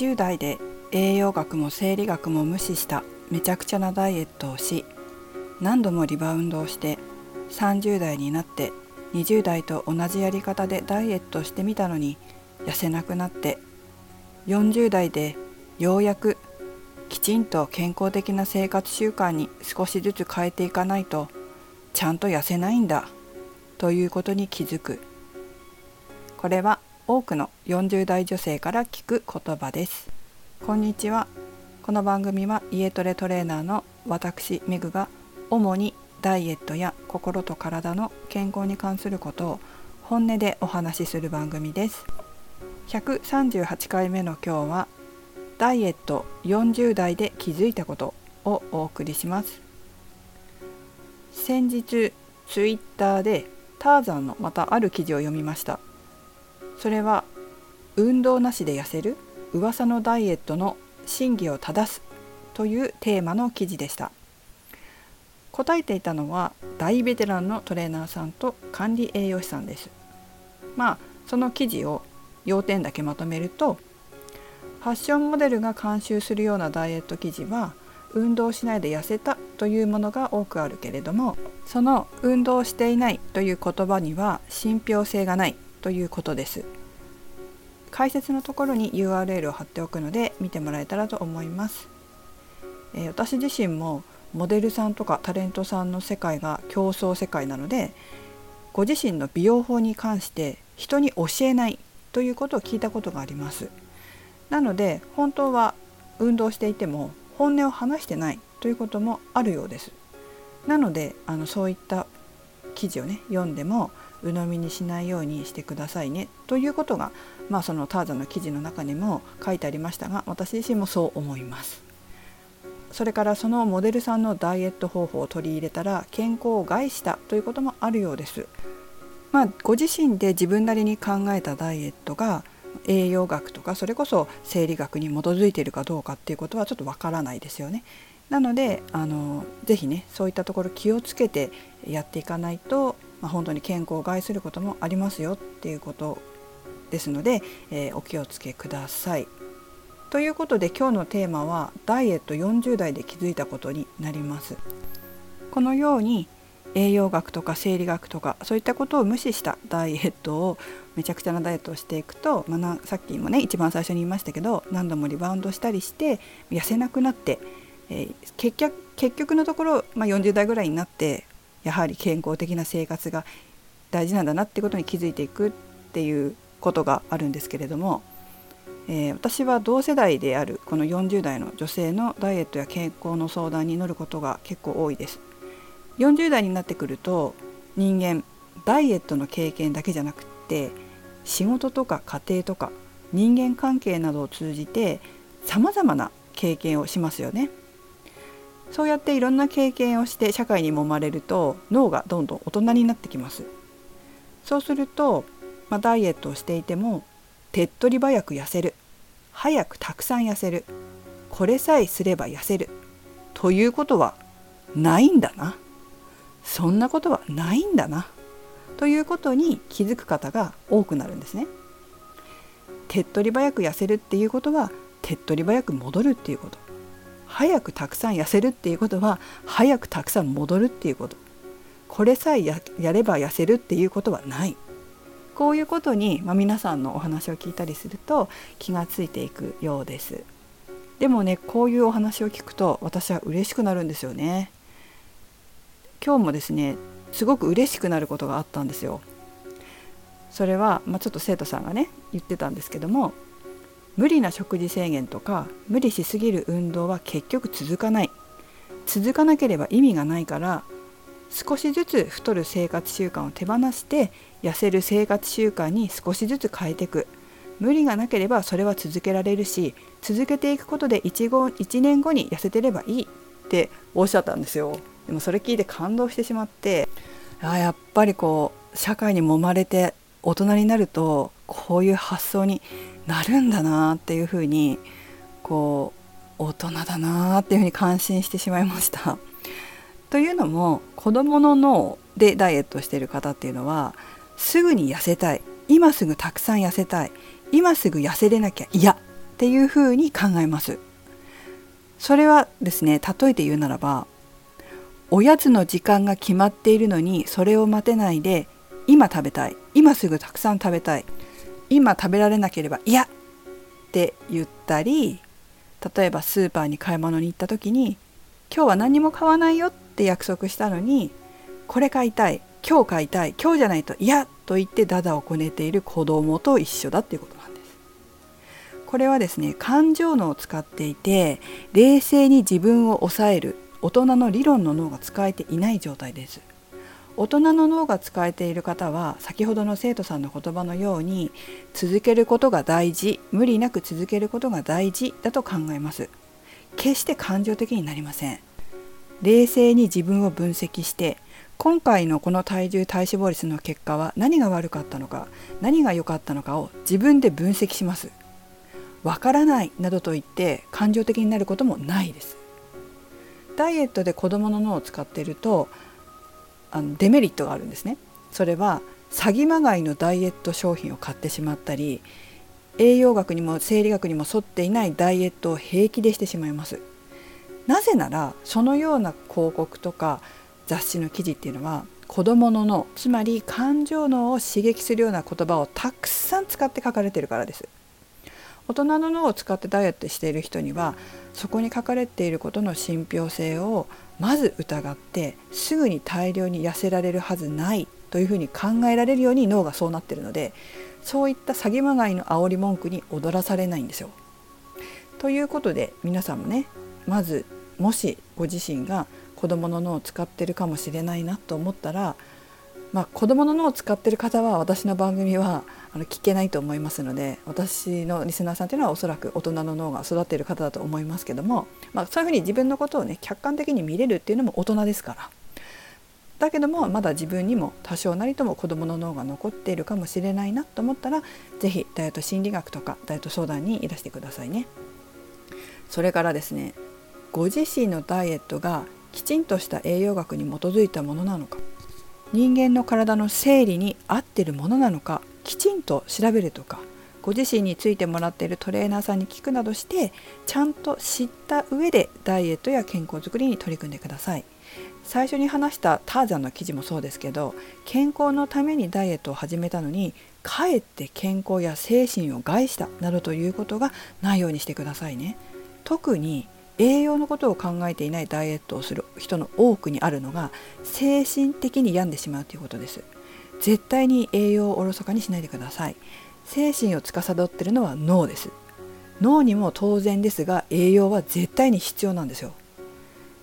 20代で栄養学も生理学も無視しためちゃくちゃなダイエットをし何度もリバウンドをして30代になって20代と同じやり方でダイエットしてみたのに痩せなくなって40代でようやくきちんと健康的な生活習慣に少しずつ変えていかないとちゃんと痩せないんだということに気づく。これは多くの40代女性から聞く言葉です。こんにちは。この番組は家トレトレーナーの私メグが主にダイエットや心と体の健康に関することを本音でお話しする番組です。138回目の今日はダイエット40代で気づいたことをお送りします。先日ツイッターでターザンのまたある記事を読みました。それは運動なしで痩せる噂のダイエットの真偽を正すというテーマの記事でした。答えていたのは大ベテランのトレーナーさんと管理栄養士さんです。まあその記事を要点だけまとめるとファッションモデルが監修するようなダイエット記事は運動しないで痩せたというものが多くあるけれどもその運動していないという言葉には信憑性がない。ということです。解説のところに URL を貼っておくので見てもらえたらと思います、えー、私自身もモデルさんとかタレントさんの世界が競争世界なのでご自身の美容法に関して人に教えないということを聞いたことがあります。なので本当は運動していても本音を話してないということもあるようです。なのであのそういった記事をね読んでも鵜呑みにしないようにしてくださいね。ということが、まあ、そのターザンの記事の中にも書いてありましたが私自身もそう思います。それからそのモデルさんのダイエット方法を取り入れたら健康を害したということもあるようです。まあ、ご自身で自分なりに考えたダイエットが栄養学とかそれこそ生理学に基づいているかどうかっていうことはちょっとわからないですよね。なのであのぜひねそういったところ気をつけてやっていかないと、まあ、本当に健康を害することもありますよっていうことですので、えー、お気をつけください。ということで今日のテーマはダイエット40代で気づいたことになります。このように栄養学とか生理学とかそういったことを無視したダイエットをめちゃくちゃなダイエットをしていくと、まあ、さっきもね一番最初に言いましたけど何度もリバウンドしたりして痩せなくなって、えー、結局結局のところ、まあ、40代ぐらいになってやはり健康的な生活が大事なんだなってことに気づいていくっていうことがあるんですけれども、えー、私は同世代であるこの40代の女性のダイエットや健康の相談に乗ることが結構多いです。40代になってくると人間ダイエットの経験だけじゃなくって仕事とか家庭とか人間関係などを通じてさまざまな経験をしますよね。そうやっていろんな経験をして社会に揉まれると脳がどんどん大人になってきます。そうすると、まあ、ダイエットをしていても手っ取り早く痩せる早くたくさん痩せるこれさえすれば痩せるということはないんだなそんなことはないんだなということに気づく方が多くなるんですね。手っ取り早く痩せるっていうことは手っ取り早く戻るっていうこと早くたくさん痩せるっていうことは早くたくさん戻るっていうこと。これさえやれば痩せるっていうことはない。こういうことに、まあ、皆さんのお話を聞いたりすると気がついていくようです。でもねこういうお話を聞くと私は嬉しくなるんですよね。今日もですねすごく嬉しくなることがあったんですよ。それは、まあ、ちょっと生徒さんがね言ってたんですけども無理な食事制限とか無理しすぎる運動は結局続かない続かなければ意味がないから少しずつ太る生活習慣を手放して痩せる生活習慣に少しずつ変えていく無理がなければそれは続けられるし続けていくことで 1, 1年後に痩せてればいいっておっしゃったんですよ。でもそれ聞いて感動してしまってあやっぱりこう社会に揉まれて大人になるとこういう発想になるんだなっていうふうにこう大人だなっていうふうに感心してしまいました。というのも子どもの脳でダイエットしている方っていうのはすぐに痩せたい。今すぐたくさん痩せたい。今すぐ痩せれなきゃ嫌。っていうふうに考えます。それはですね例えて言うならばおやつの時間が決まっているのにそれを待てないで今食べたい。今すぐたくさん食べたい。今食べられなければ嫌って言ったり例えばスーパーに買い物に行った時に今日は何も買わないよって約束したのにこれ買いたい今日買いたい今日じゃないと嫌と言ってダダをこねている子供と一緒だっていうことなんです。これはですね感情脳を使っていて冷静に自分を抑える大人の理論の脳が使えていない状態です。大人の脳が使えている方は先ほどの生徒さんの言葉のように続けることが大事無理なく続けることが大事だと考えます。決して感情的になりません。冷静に自分を分析して今回のこの体重体脂肪率の結果は何が悪かったのか何が良かったのかを自分で分析します。わからないなどと言って感情的になることもないです。ダイエットで子どもの脳を使っているとあのデメリットがあるんですね。それは詐欺まがいのダイエット商品を買ってしまったり栄養学にも生理学にも沿っていないダイエットを平気でしてしまいます。なぜならそのような広告とか雑誌の記事っていうのは子どもの脳つまり感情脳を刺激するような言葉をたくさん使って書かれてるからです。大人の脳を使ってダイエットしている人にはそこに書かれていることの信憑性をまず疑ってすぐに大量に痩せられるはずないというふうに考えられるように脳がそうなってるのでそういった詐欺まがいの煽り文句に踊らされないんですよ。ということで皆さんもねまずもしご自身が子どもの脳を使ってるかもしれないなと思ったらまあ、子どもの脳を使ってる方は私の番組はあの聞けないと思いますので私のリスナーさんというのはおそらく大人の脳が育っている方だと思いますけども、まあ、そういうふうに自分のことをね客観的に見れるっていうのも大人ですから。だけどもまだ自分にも多少なりとも子どもの脳が残っているかもしれないなと思ったら是非ダイエット心理学とかダイエット相談にいらしてくださいね。それからですねご自身のダイエットがきちんとした栄養学に基づいたものなのか人間の体の生理に合ってるものなのかきちんと調べるとかご自身についてもらっているトレーナーさんに聞くなどしてちゃんと知った上でダイエットや健康づくりに取り組んでください。最初に話したターザンの記事もそうですけど健康のためにダイエットを始めたのにかえって健康や精神を害したなどということがないようにしてくださいね。特に栄養のことを考えていないダイエットをする人の多くにあるのが精神的に病んでしまうということです。絶対に栄養をおろそかにしないでください。精神を司っているのは脳です。脳にも当然ですが栄養は絶対に必要なんですよ。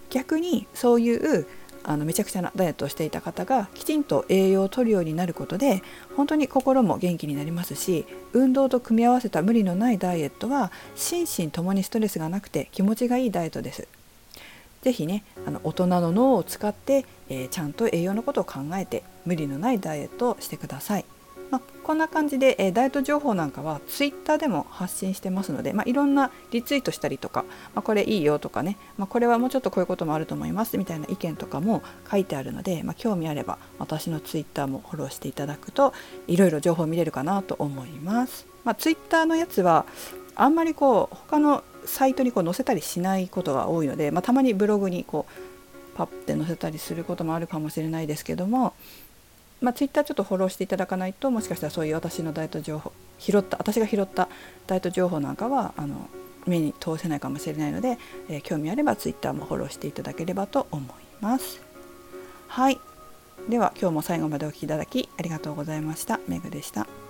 逆にそういうあのめちゃくちゃなダイエットをしていた方がきちんと栄養をとるようになることで本当に心も元気になりますし運動と組み合わせた無理のないダイエットは心身ともにストレスがなくて気持ちがいいダイエットです。是非ねあの大人の脳を使って、えー、ちゃんと栄養のことを考えて無理のないダイエットをしてください。まあ、こんな感じで、えー、ダイエット情報なんかは Twitter でも発信してますので、まあ、いろんなリツイートしたりとか、まあ、これいいよとかね、まあ、これはもうちょっとこういうこともあると思いますみたいな意見とかも書いてあるので、ま興味あれば私の Twitter もフォローしていただくといろいろ情報見れるかなと思います。まあ、Twitter のやつはあんまりこう他のサイトにこう載せたりしないことが多いので、またまにブログにこうパッて載せたりすることもあるかもしれないですけどもまあ、ツイッターちょっとフォローしていただかないともしかしたらそういう私のダイエット情報拾った私が拾ったダイエット情報なんかはあの目に通せないかもしれないので、えー、興味あればツイッターもフォローしていただければと思います。はいでは今日も最後までお聴きいただきありがとうございました。めぐでした。